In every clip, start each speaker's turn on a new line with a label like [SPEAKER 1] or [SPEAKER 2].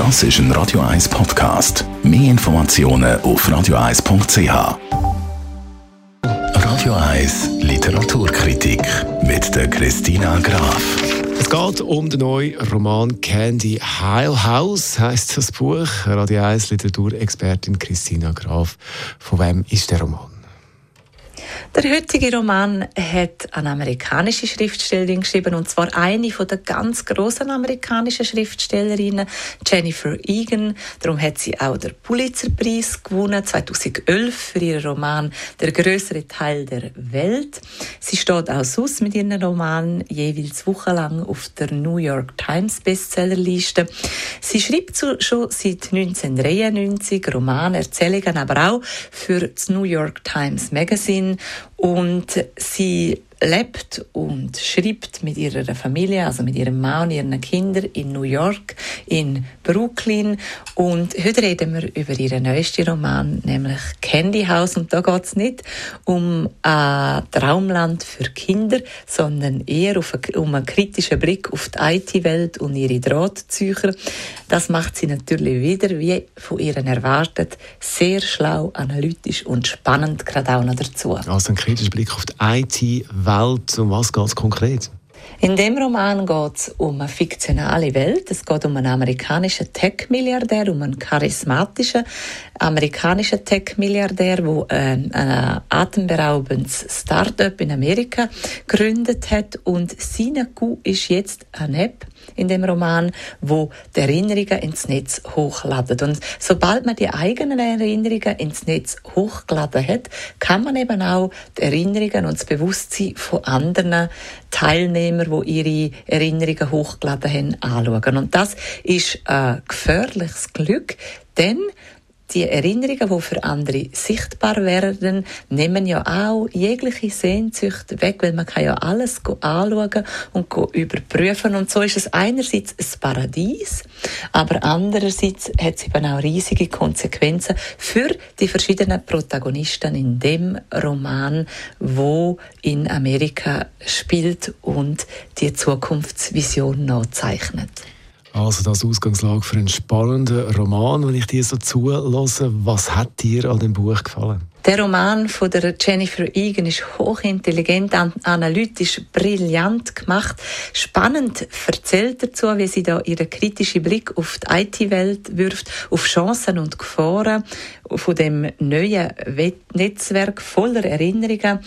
[SPEAKER 1] Das ist ein Radio 1 Podcast. Mehr Informationen auf radio1.ch. Radio 1 Literaturkritik mit der Christina Graf.
[SPEAKER 2] Es geht um den neuen Roman Candy Heil House, heißt das Buch. Radio 1 Literaturexpertin Christina Graf. Von wem ist der Roman?
[SPEAKER 3] Der heutige Roman hat eine amerikanische Schriftstellerin geschrieben, und zwar eine von der ganz großen amerikanischen Schriftstellerinnen, Jennifer Egan. Darum hat sie auch den Pulitzerpreis gewonnen 2011 für ihren Roman Der größere Teil der Welt. Sie steht auch sonst mit ihren Roman jeweils wochenlang auf der New York Times Bestsellerliste. Sie schreibt schon seit 1993 Romane, Erzählungen, aber auch für das New York Times Magazine und sie lebt und schreibt mit ihrer Familie, also mit ihrem Mann und ihren Kindern in New York, in Brooklyn. Und heute reden wir über ihren neuesten Roman, nämlich Candy House. Und da geht es nicht um ein Traumland für Kinder, sondern eher um einen kritischen Blick auf die IT-Welt und ihre Drahtzücher. Das macht sie natürlich wieder, wie von ihren erwartet, sehr schlau, analytisch und spannend, gerade auch noch dazu.
[SPEAKER 2] Also ein kritischer Blick auf die IT-Welt Welt. Um was geht es konkret?
[SPEAKER 3] In dem Roman geht es um eine fiktionale Welt. Es geht um einen amerikanischen Tech-Milliardär, um einen charismatischen amerikanischen Tech-Milliardär, der ein, ein atemberaubendes Start-up in Amerika gegründet hat. Und seine Kuh ist jetzt eine App in dem Roman, wo die Erinnerungen ins Netz hochladen. Und sobald man die eigenen Erinnerungen ins Netz hochgeladen hat, kann man eben auch die Erinnerungen und das Bewusstsein von anderen Teilnehmern, die ihre Erinnerungen hochgeladen haben, anschauen. Und das ist ein gefährliches Glück, denn die Erinnerungen, die für andere sichtbar werden, nehmen ja auch jegliche Sehnsucht weg, weil man kann ja alles anschauen und überprüfen. Und so ist es einerseits ein Paradies, aber andererseits hat es eben auch riesige Konsequenzen für die verschiedenen Protagonisten in dem Roman, wo in Amerika spielt und die Zukunftsvision nachzeichnet.
[SPEAKER 2] Also das Ausgangslage für einen spannenden Roman, wenn ich dir so zulasse. Was hat dir an dem Buch gefallen?
[SPEAKER 3] Der Roman von der Jennifer Egan ist hochintelligent, analytisch, brillant gemacht, spannend erzählt dazu, wie sie da ihren kritischen Blick auf die IT-Welt wirft, auf Chancen und Gefahren von dem neuen Netzwerk voller Erinnerungen.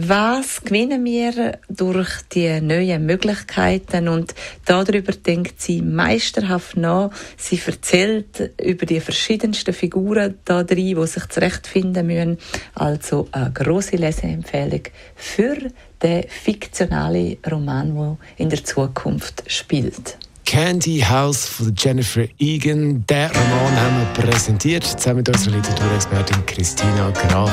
[SPEAKER 3] Was gewinnen wir durch die neuen Möglichkeiten? Und darüber denkt sie meisterhaft nach. Sie erzählt über die verschiedensten Figuren da drin, die sich zurechtfinden müssen. Also eine große Leseempfehlung für den fiktionalen Roman, der in der Zukunft spielt.
[SPEAKER 2] Candy House von Jennifer Egan. Der Roman haben wir präsentiert, zusammen mit unserer Literaturexpertin Christina Graf.